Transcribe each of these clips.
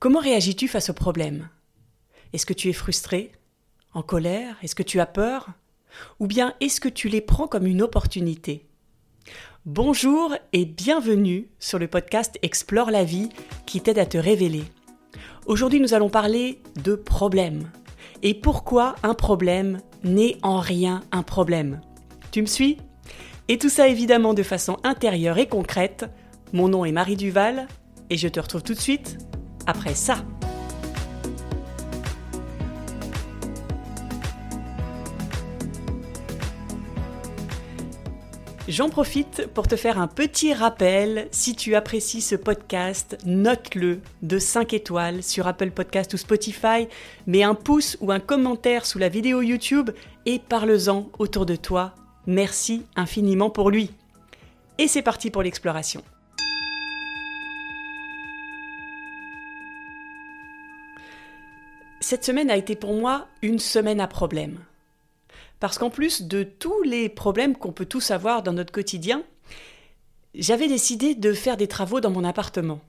Comment réagis-tu face au problème? Est-ce que tu es frustré? En colère? Est-ce que tu as peur? Ou bien est-ce que tu les prends comme une opportunité? Bonjour et bienvenue sur le podcast Explore la vie qui t'aide à te révéler. Aujourd'hui nous allons parler de problèmes. Et pourquoi un problème n'est en rien un problème? Tu me suis? Et tout ça évidemment de façon intérieure et concrète. Mon nom est Marie Duval et je te retrouve tout de suite après ça. J'en profite pour te faire un petit rappel. Si tu apprécies ce podcast, note-le de 5 étoiles sur Apple Podcast ou Spotify, mets un pouce ou un commentaire sous la vidéo YouTube et parle-en autour de toi. Merci infiniment pour lui. Et c'est parti pour l'exploration. Cette semaine a été pour moi une semaine à problème. Parce qu'en plus de tous les problèmes qu'on peut tous avoir dans notre quotidien, j'avais décidé de faire des travaux dans mon appartement.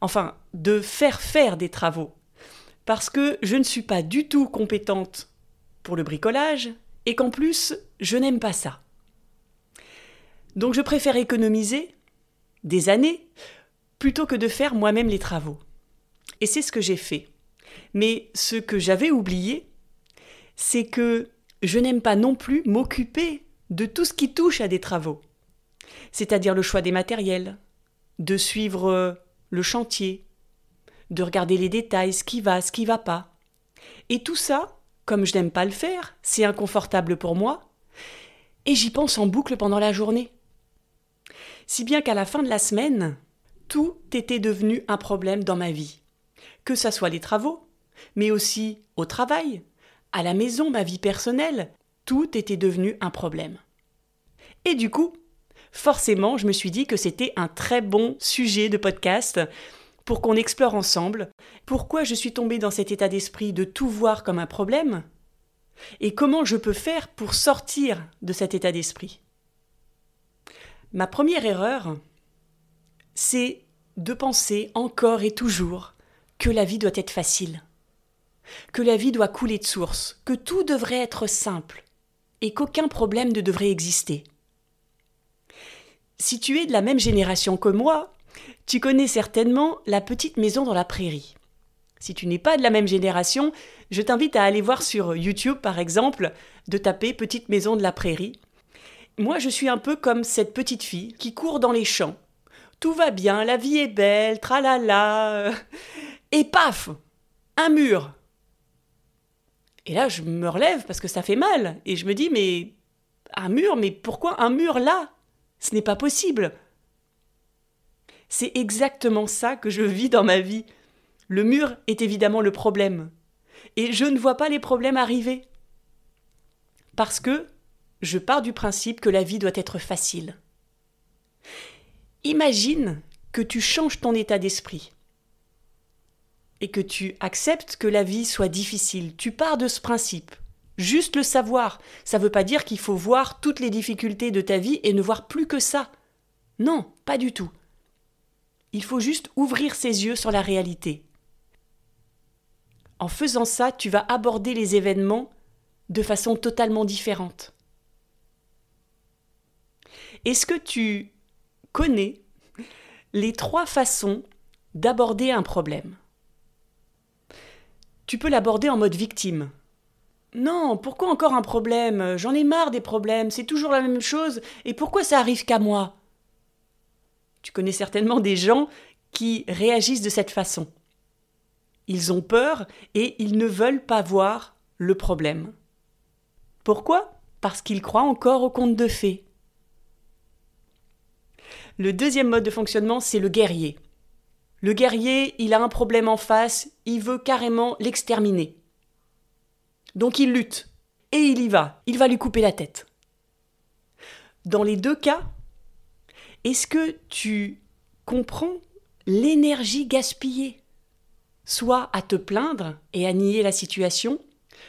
Enfin, de faire faire des travaux. Parce que je ne suis pas du tout compétente pour le bricolage et qu'en plus, je n'aime pas ça. Donc je préfère économiser des années plutôt que de faire moi-même les travaux. Et c'est ce que j'ai fait. Mais ce que j'avais oublié, c'est que je n'aime pas non plus m'occuper de tout ce qui touche à des travaux, c'est-à-dire le choix des matériels, de suivre euh, le chantier, de regarder les détails, ce qui va, ce qui va pas. Et tout ça, comme je n'aime pas le faire, c'est inconfortable pour moi, et j'y pense en boucle pendant la journée. Si bien qu'à la fin de la semaine, tout était devenu un problème dans ma vie. Que ça soit les travaux, mais aussi au travail, à la maison, ma vie personnelle, tout était devenu un problème. Et du coup, forcément, je me suis dit que c'était un très bon sujet de podcast pour qu'on explore ensemble pourquoi je suis tombée dans cet état d'esprit de tout voir comme un problème et comment je peux faire pour sortir de cet état d'esprit. Ma première erreur, c'est de penser encore et toujours que la vie doit être facile que la vie doit couler de source, que tout devrait être simple, et qu'aucun problème ne devrait exister. Si tu es de la même génération que moi, tu connais certainement la petite maison dans la prairie. Si tu n'es pas de la même génération, je t'invite à aller voir sur YouTube, par exemple, de taper Petite maison de la prairie. Moi, je suis un peu comme cette petite fille qui court dans les champs. Tout va bien, la vie est belle, tralala. Et paf Un mur et là, je me relève parce que ça fait mal. Et je me dis, mais un mur, mais pourquoi un mur là? Ce n'est pas possible. C'est exactement ça que je vis dans ma vie. Le mur est évidemment le problème. Et je ne vois pas les problèmes arriver. Parce que je pars du principe que la vie doit être facile. Imagine que tu changes ton état d'esprit et que tu acceptes que la vie soit difficile. Tu pars de ce principe. Juste le savoir, ça ne veut pas dire qu'il faut voir toutes les difficultés de ta vie et ne voir plus que ça. Non, pas du tout. Il faut juste ouvrir ses yeux sur la réalité. En faisant ça, tu vas aborder les événements de façon totalement différente. Est-ce que tu connais les trois façons d'aborder un problème? Tu peux l'aborder en mode victime. Non, pourquoi encore un problème? J'en ai marre des problèmes, c'est toujours la même chose, et pourquoi ça arrive qu'à moi? Tu connais certainement des gens qui réagissent de cette façon. Ils ont peur et ils ne veulent pas voir le problème. Pourquoi? Parce qu'ils croient encore au conte de fées. Le deuxième mode de fonctionnement, c'est le guerrier. Le guerrier, il a un problème en face, il veut carrément l'exterminer. Donc il lutte, et il y va, il va lui couper la tête. Dans les deux cas, est-ce que tu comprends l'énergie gaspillée Soit à te plaindre et à nier la situation,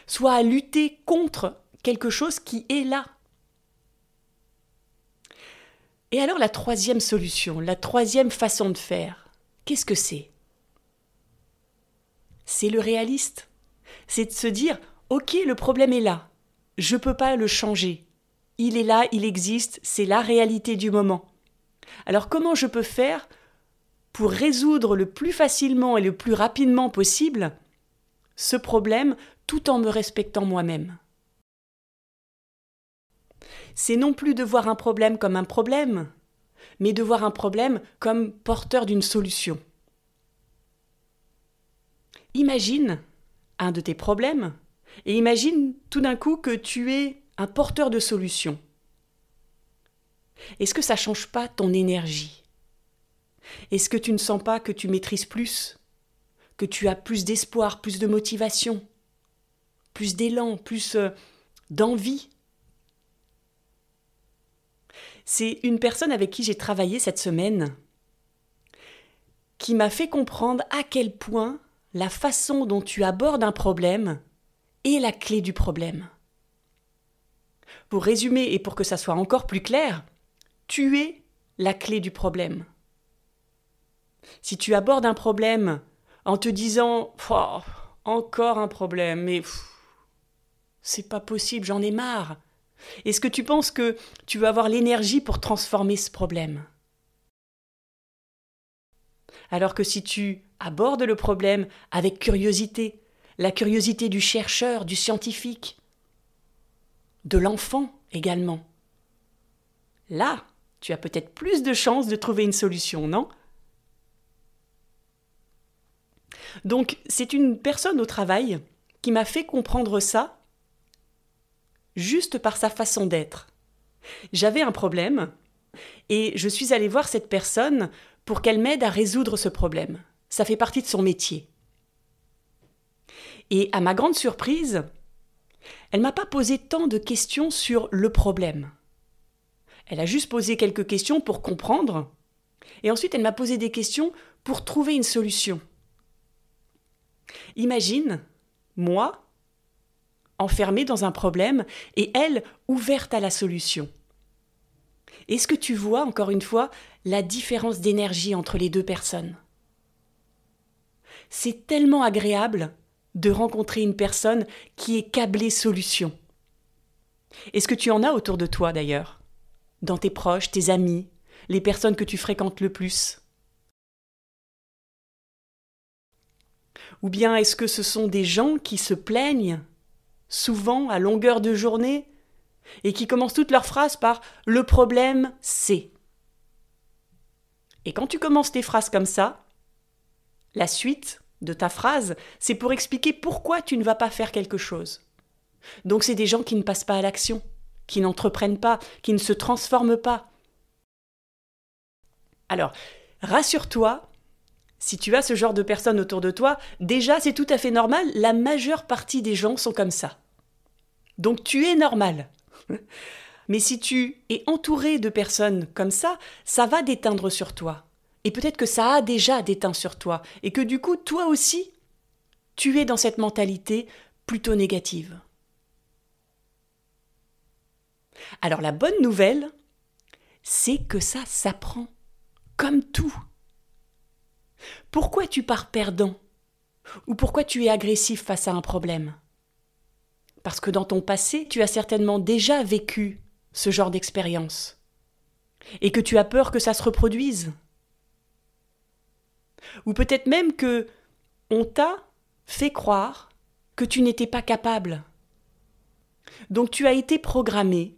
soit à lutter contre quelque chose qui est là? Et alors la troisième solution, la troisième façon de faire, Qu'est-ce que c'est? C'est le réaliste. C'est de se dire Ok, le problème est là. Je ne peux pas le changer. Il est là, il existe, c'est la réalité du moment. Alors comment je peux faire pour résoudre le plus facilement et le plus rapidement possible ce problème tout en me respectant moi-même? C'est non plus de voir un problème comme un problème, mais de voir un problème comme porteur d'une solution. Imagine un de tes problèmes et imagine tout d'un coup que tu es un porteur de solution. Est-ce que ça ne change pas ton énergie? Est-ce que tu ne sens pas que tu maîtrises plus Que tu as plus d'espoir, plus de motivation, plus d'élan, plus euh, d'envie? C'est une personne avec qui j'ai travaillé cette semaine qui m'a fait comprendre à quel point la façon dont tu abordes un problème est la clé du problème. Pour résumer et pour que ça soit encore plus clair, tu es la clé du problème. Si tu abordes un problème en te disant encore un problème, mais c'est pas possible, j'en ai marre. Est-ce que tu penses que tu vas avoir l'énergie pour transformer ce problème? Alors que si tu abordes le problème avec curiosité, la curiosité du chercheur, du scientifique, de l'enfant également, là, tu as peut-être plus de chances de trouver une solution, non? Donc, c'est une personne au travail qui m'a fait comprendre ça juste par sa façon d'être. J'avais un problème et je suis allée voir cette personne pour qu'elle m'aide à résoudre ce problème. Ça fait partie de son métier. Et à ma grande surprise, elle m'a pas posé tant de questions sur le problème. Elle a juste posé quelques questions pour comprendre, et ensuite elle m'a posé des questions pour trouver une solution. Imagine, moi, enfermée dans un problème, et elle, ouverte à la solution. Est-ce que tu vois, encore une fois, la différence d'énergie entre les deux personnes? C'est tellement agréable de rencontrer une personne qui est câblée solution. Est-ce que tu en as autour de toi d'ailleurs? Dans tes proches, tes amis, les personnes que tu fréquentes le plus? Ou bien est-ce que ce sont des gens qui se plaignent, souvent à longueur de journée, et qui commencent toutes leurs phrases par le problème c'est Et quand tu commences tes phrases comme ça, la suite de ta phrase, c'est pour expliquer pourquoi tu ne vas pas faire quelque chose. Donc c'est des gens qui ne passent pas à l'action qui n'entreprennent pas, qui ne se transforment pas. Alors, rassure-toi, si tu as ce genre de personnes autour de toi, déjà c'est tout à fait normal, la majeure partie des gens sont comme ça. Donc tu es normal. Mais si tu es entouré de personnes comme ça, ça va déteindre sur toi. Et peut-être que ça a déjà déteint sur toi, et que du coup, toi aussi, tu es dans cette mentalité plutôt négative. Alors la bonne nouvelle, c'est que ça s'apprend, comme tout. Pourquoi tu pars perdant? Ou pourquoi tu es agressif face à un problème? Parce que dans ton passé, tu as certainement déjà vécu ce genre d'expérience. Et que tu as peur que ça se reproduise. Ou peut-être même que on t'a fait croire que tu n'étais pas capable. Donc tu as été programmé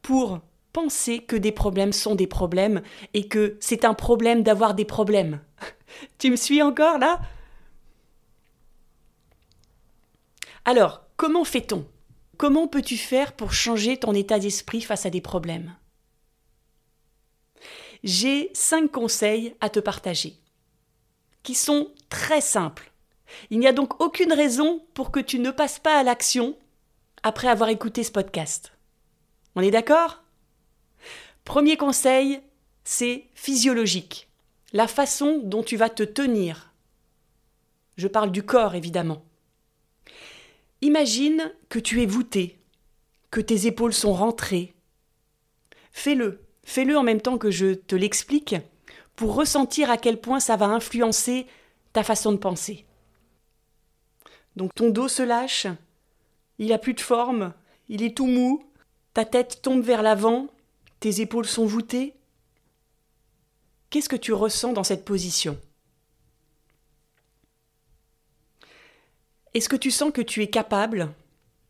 pour penser que des problèmes sont des problèmes et que c'est un problème d'avoir des problèmes. tu me suis encore là? Alors, comment fait-on? Comment peux-tu faire pour changer ton état d'esprit face à des problèmes? J'ai cinq conseils à te partager, qui sont très simples. Il n'y a donc aucune raison pour que tu ne passes pas à l'action après avoir écouté ce podcast. On est d'accord? Premier conseil, c'est physiologique. La façon dont tu vas te tenir. Je parle du corps, évidemment. Imagine que tu es voûté, que tes épaules sont rentrées. Fais-le, fais-le en même temps que je te l'explique, pour ressentir à quel point ça va influencer ta façon de penser. Donc ton dos se lâche, il a plus de forme, il est tout mou, ta tête tombe vers l'avant, tes épaules sont voûtées? Qu'est-ce que tu ressens dans cette position? Est-ce que tu sens que tu es capable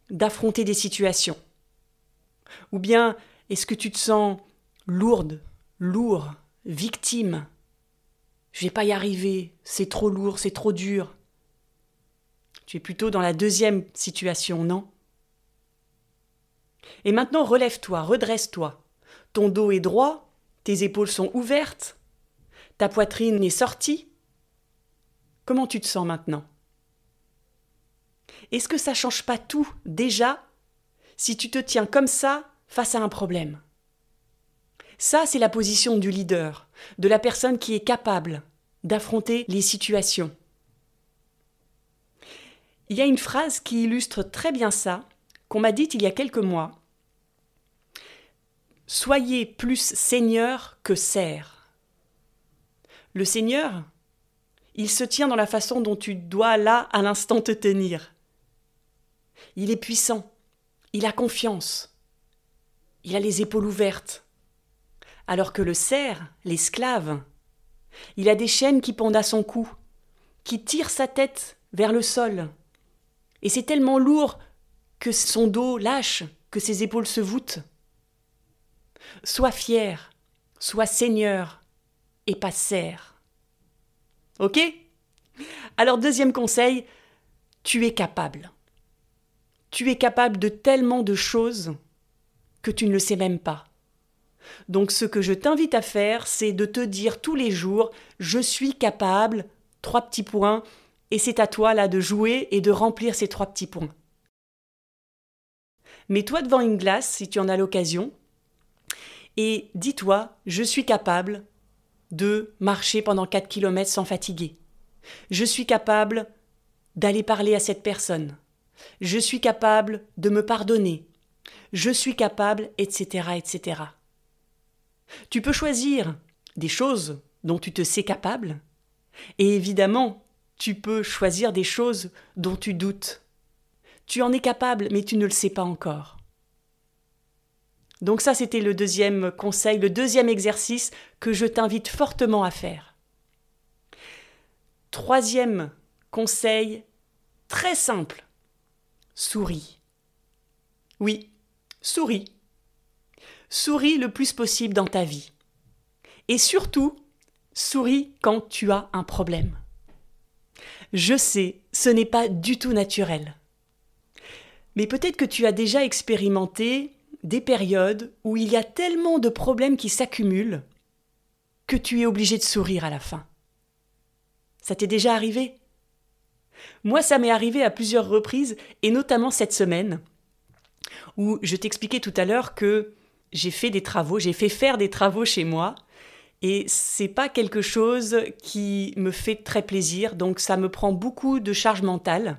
d'affronter des situations? Ou bien est-ce que tu te sens lourde, lourd, victime? Je vais pas y arriver, c'est trop lourd, c'est trop dur. Tu es plutôt dans la deuxième situation, non? Et maintenant relève-toi, redresse-toi. Ton dos est droit, tes épaules sont ouvertes, ta poitrine est sortie. Comment tu te sens maintenant? Est-ce que ça change pas tout déjà si tu te tiens comme ça face à un problème? Ça, c'est la position du leader, de la personne qui est capable d'affronter les situations. Il y a une phrase qui illustre très bien ça, qu'on m'a dite il y a quelques mois. Soyez plus seigneur que serf. Le seigneur, il se tient dans la façon dont tu dois là à l'instant te tenir. Il est puissant, il a confiance, il a les épaules ouvertes. Alors que le cerf, l'esclave, il a des chaînes qui pendent à son cou, qui tirent sa tête vers le sol, et c'est tellement lourd que son dos lâche, que ses épaules se voûtent. Sois fier, sois seigneur, et pas serre. Ok? Alors deuxième conseil, tu es capable. Tu es capable de tellement de choses que tu ne le sais même pas. Donc ce que je t'invite à faire, c'est de te dire tous les jours, je suis capable, trois petits points, et c'est à toi là de jouer et de remplir ces trois petits points. Mets-toi devant une glace si tu en as l'occasion et dis-toi, je suis capable de marcher pendant 4 km sans fatiguer. Je suis capable d'aller parler à cette personne. Je suis capable de me pardonner. Je suis capable, etc., etc. Tu peux choisir des choses dont tu te sais capable, et évidemment, tu peux choisir des choses dont tu doutes. Tu en es capable, mais tu ne le sais pas encore. Donc ça, c'était le deuxième conseil, le deuxième exercice que je t'invite fortement à faire. Troisième conseil, très simple, souris. Oui, souris. Souris le plus possible dans ta vie. Et surtout, souris quand tu as un problème. Je sais, ce n'est pas du tout naturel. Mais peut-être que tu as déjà expérimenté des périodes où il y a tellement de problèmes qui s'accumulent que tu es obligé de sourire à la fin. Ça t'est déjà arrivé? Moi, ça m'est arrivé à plusieurs reprises, et notamment cette semaine, où je t'expliquais tout à l'heure que j'ai fait des travaux, j'ai fait faire des travaux chez moi, et c'est pas quelque chose qui me fait très plaisir, donc ça me prend beaucoup de charge mentale.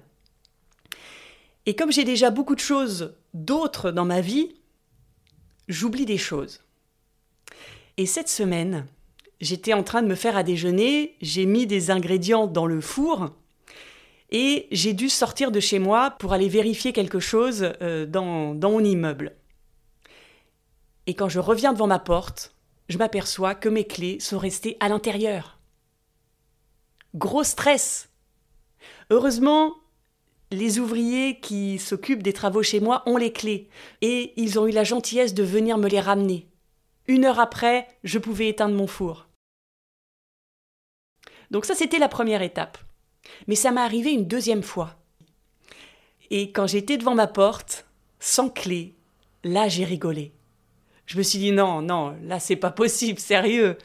Et comme j'ai déjà beaucoup de choses d'autres dans ma vie, j'oublie des choses. Et cette semaine, j'étais en train de me faire à déjeuner, j'ai mis des ingrédients dans le four et j'ai dû sortir de chez moi pour aller vérifier quelque chose euh, dans, dans mon immeuble. Et quand je reviens devant ma porte, je m'aperçois que mes clés sont restées à l'intérieur. Gros stress. Heureusement, les ouvriers qui s'occupent des travaux chez moi ont les clés, et ils ont eu la gentillesse de venir me les ramener. Une heure après, je pouvais éteindre mon four. Donc ça, c'était la première étape. Mais ça m'est arrivé une deuxième fois. Et quand j'étais devant ma porte, sans clé, là j'ai rigolé je me suis dit non, non, là c'est pas possible, sérieux.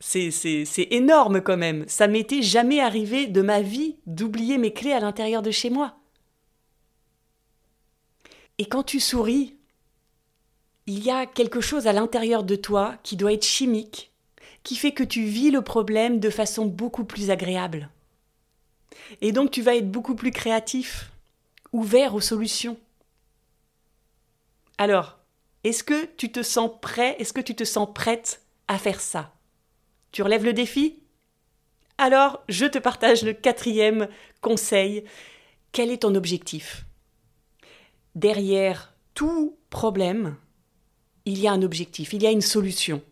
C'est, énorme quand même. Ça m'était jamais arrivé de ma vie d'oublier mes clés à l'intérieur de chez moi. Et quand tu souris, il y a quelque chose à l'intérieur de toi qui doit être chimique, qui fait que tu vis le problème de façon beaucoup plus agréable. Et donc tu vas être beaucoup plus créatif, ouvert aux solutions. Alors, est-ce que tu te sens prêt Est-ce que tu te sens prête à faire ça? Tu relèves le défi? Alors, je te partage le quatrième conseil quel est ton objectif? Derrière tout problème, il y a un objectif, il y a une solution.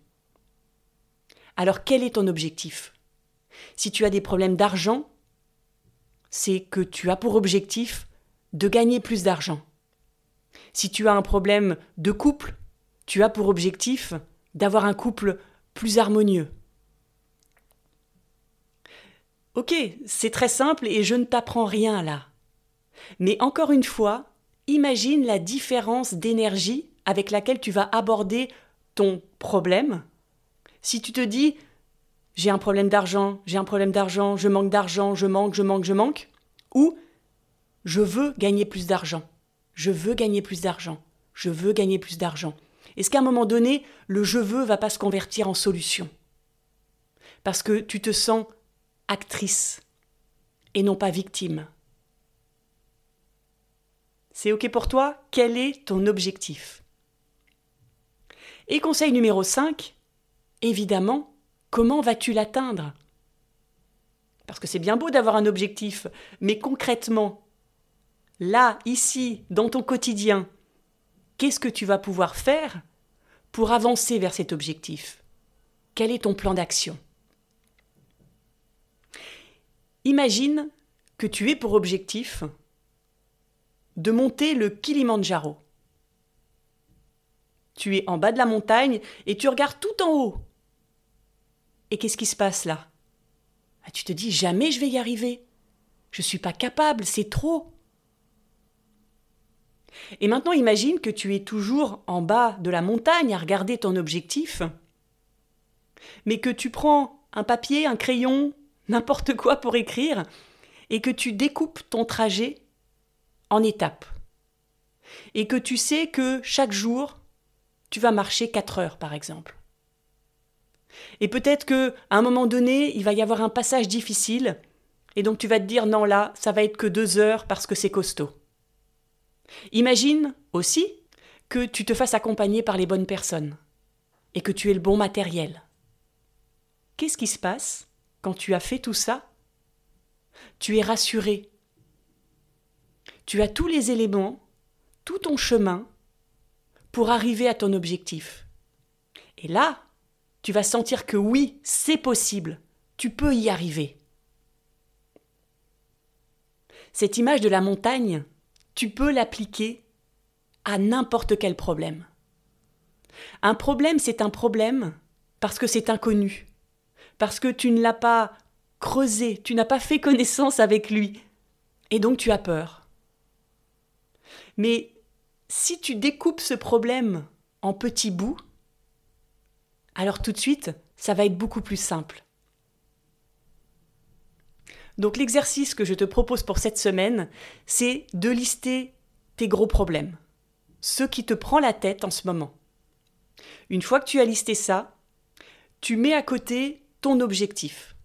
Alors quel est ton objectif? Si tu as des problèmes d'argent, c'est que tu as pour objectif de gagner plus d'argent. Si tu as un problème de couple, tu as pour objectif d'avoir un couple plus harmonieux. Ok, c'est très simple et je ne t'apprends rien là. Mais encore une fois, imagine la différence d'énergie avec laquelle tu vas aborder ton problème. Si tu te dis j'ai un problème d'argent, j'ai un problème d'argent, je manque d'argent, je manque, je manque, je manque, ou je veux gagner plus d'argent, je veux gagner plus d'argent, je veux gagner plus d'argent. Est-ce qu'à un moment donné, le je veux va pas se convertir en solution? Parce que tu te sens actrice et non pas victime. C'est OK pour toi? Quel est ton objectif? Et conseil numéro 5, évidemment, comment vas-tu l'atteindre? Parce que c'est bien beau d'avoir un objectif, mais concrètement, là, ici, dans ton quotidien, qu'est-ce que tu vas pouvoir faire pour avancer vers cet objectif? Quel est ton plan d'action? Imagine que tu aies pour objectif de monter le Kilimandjaro. Tu es en bas de la montagne et tu regardes tout en haut. Et qu'est-ce qui se passe là? Ah, Tu te dis jamais je vais y arriver. Je ne suis pas capable, c'est trop. Et maintenant imagine que tu es toujours en bas de la montagne à regarder ton objectif, mais que tu prends un papier, un crayon, n'importe quoi pour écrire, et que tu découpes ton trajet en étapes. Et que tu sais que chaque jour, tu vas marcher 4 heures, par exemple. Et peut-être que à un moment donné, il va y avoir un passage difficile, et donc tu vas te dire non là, ça va être que deux heures parce que c'est costaud. Imagine aussi que tu te fasses accompagner par les bonnes personnes et que tu aies le bon matériel. Qu'est-ce qui se passe? Quand tu as fait tout ça Tu es rassuré. Tu as tous les éléments, tout ton chemin pour arriver à ton objectif. Et là, tu vas sentir que oui, c'est possible, tu peux y arriver. Cette image de la montagne, tu peux l'appliquer à n'importe quel problème. Un problème, c'est un problème parce que c'est inconnu, parce que tu ne l'as pas creusé, tu n'as pas fait connaissance avec lui, et donc tu as peur. Mais si tu découpes ce problème en petits bouts, alors tout de suite, ça va être beaucoup plus simple. Donc l'exercice que je te propose pour cette semaine, c'est de lister tes gros problèmes, ce qui te prend la tête en ce moment. Une fois que tu as listé ça, tu mets à côté ton objectif.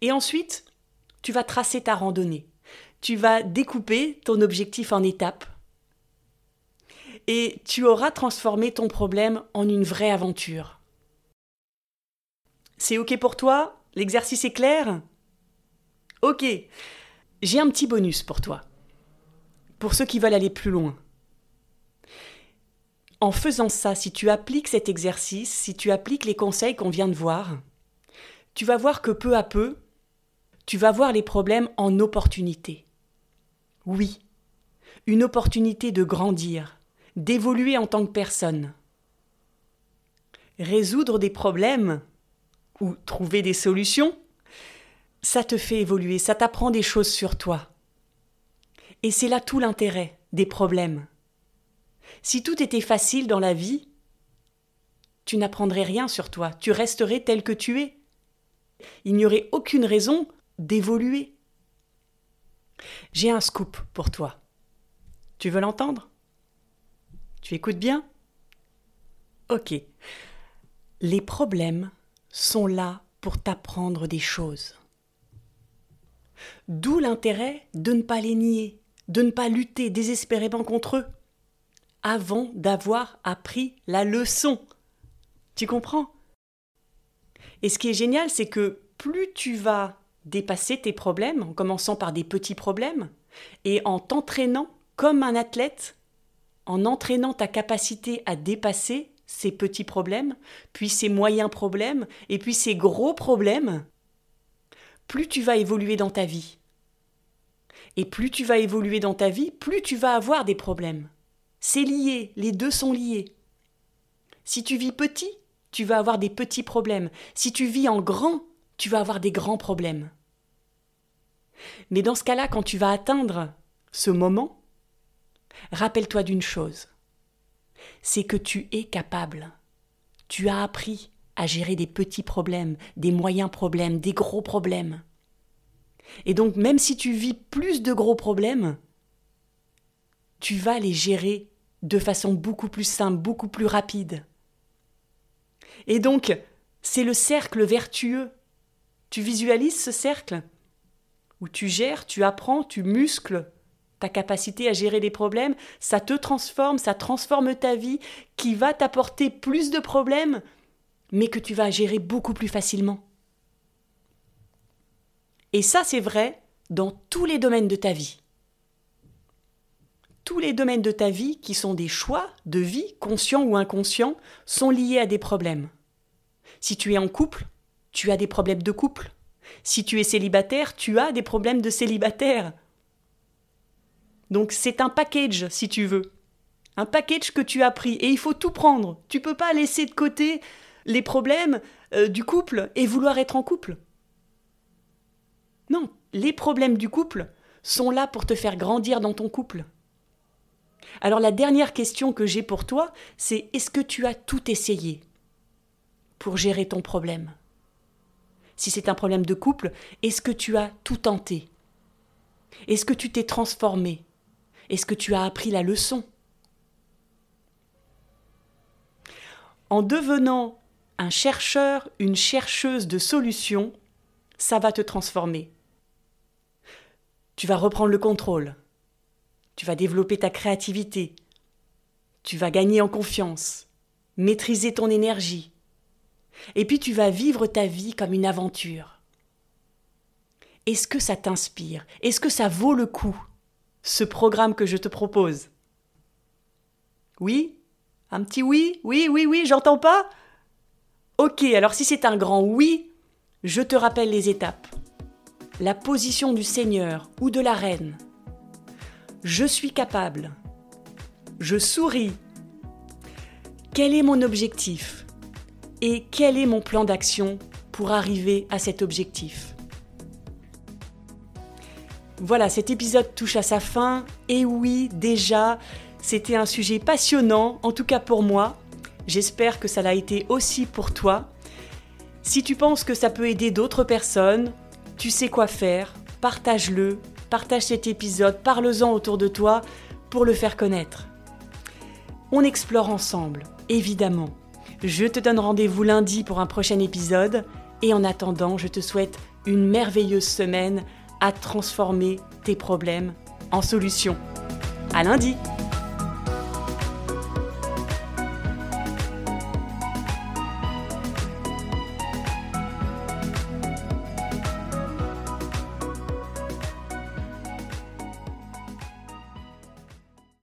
Et ensuite, tu vas tracer ta randonnée. Tu vas découper ton objectif en étapes. Et tu auras transformé ton problème en une vraie aventure. C'est OK pour toi? L'exercice est clair? Ok, j'ai un petit bonus pour toi, pour ceux qui veulent aller plus loin. En faisant ça, si tu appliques cet exercice, si tu appliques les conseils qu'on vient de voir, tu vas voir que peu à peu, tu vas voir les problèmes en opportunité. Oui, une opportunité de grandir, d'évoluer en tant que personne. Résoudre des problèmes ou trouver des solutions, ça te fait évoluer, ça t'apprend des choses sur toi. Et c'est là tout l'intérêt des problèmes. Si tout était facile dans la vie, tu n'apprendrais rien sur toi, tu resterais tel que tu es. Il n'y aurait aucune raison d'évoluer. J'ai un scoop pour toi. Tu veux l'entendre? Tu écoutes bien? Ok. Les problèmes sont là pour t'apprendre des choses. D'où l'intérêt de ne pas les nier, de ne pas lutter désespérément contre eux, avant d'avoir appris la leçon. Tu comprends? Et ce qui est génial, c'est que plus tu vas dépasser tes problèmes en commençant par des petits problèmes et en t'entraînant comme un athlète, en entraînant ta capacité à dépasser ces petits problèmes, puis ces moyens problèmes, et puis ces gros problèmes, plus tu vas évoluer dans ta vie. Et plus tu vas évoluer dans ta vie, plus tu vas avoir des problèmes. C'est lié, les deux sont liés. Si tu vis petit, tu vas avoir des petits problèmes. Si tu vis en grand, tu vas avoir des grands problèmes. Mais dans ce cas-là, quand tu vas atteindre ce moment, rappelle-toi d'une chose, c'est que tu es capable. Tu as appris à gérer des petits problèmes, des moyens problèmes, des gros problèmes. Et donc même si tu vis plus de gros problèmes, tu vas les gérer de façon beaucoup plus simple, beaucoup plus rapide. Et donc, c'est le cercle vertueux. Tu visualises ce cercle? Où tu gères, tu apprends, tu muscles ta capacité à gérer les problèmes, ça te transforme, ça transforme ta vie, qui va t'apporter plus de problèmes, mais que tu vas gérer beaucoup plus facilement. Et ça, c'est vrai dans tous les domaines de ta vie. Tous les domaines de ta vie qui sont des choix de vie, conscients ou inconscients, sont liés à des problèmes. Si tu es en couple, tu as des problèmes de couple. Si tu es célibataire, tu as des problèmes de célibataire. Donc c'est un package, si tu veux. Un package que tu as pris et il faut tout prendre. Tu peux pas laisser de côté les problèmes euh, du couple et vouloir être en couple. Non, les problèmes du couple sont là pour te faire grandir dans ton couple. Alors la dernière question que j'ai pour toi, c'est est-ce que tu as tout essayé pour gérer ton problème? Si c'est un problème de couple, est-ce que tu as tout tenté? Est-ce que tu t'es transformé? Est-ce que tu as appris la leçon? En devenant un chercheur, une chercheuse de solutions, ça va te transformer. Tu vas reprendre le contrôle. Tu vas développer ta créativité. Tu vas gagner en confiance, maîtriser ton énergie, et puis tu vas vivre ta vie comme une aventure. Est-ce que ça t'inspire? Est-ce que ça vaut le coup, ce programme que je te propose? Oui? Un petit oui? Oui, oui, oui, j'entends pas? Ok, alors si c'est un grand oui, je te rappelle les étapes. La position du Seigneur ou de la Reine. Je suis capable. Je souris. Quel est mon objectif? Et quel est mon plan d'action pour arriver à cet objectif? Voilà, cet épisode touche à sa fin, et oui, déjà, c'était un sujet passionnant, en tout cas pour moi. J'espère que ça l'a été aussi pour toi. Si tu penses que ça peut aider d'autres personnes, tu sais quoi faire, partage-le, partage cet épisode, parle-en autour de toi pour le faire connaître. On explore ensemble, évidemment. Je te donne rendez-vous lundi pour un prochain épisode et en attendant, je te souhaite une merveilleuse semaine à transformer tes problèmes en solutions. À lundi!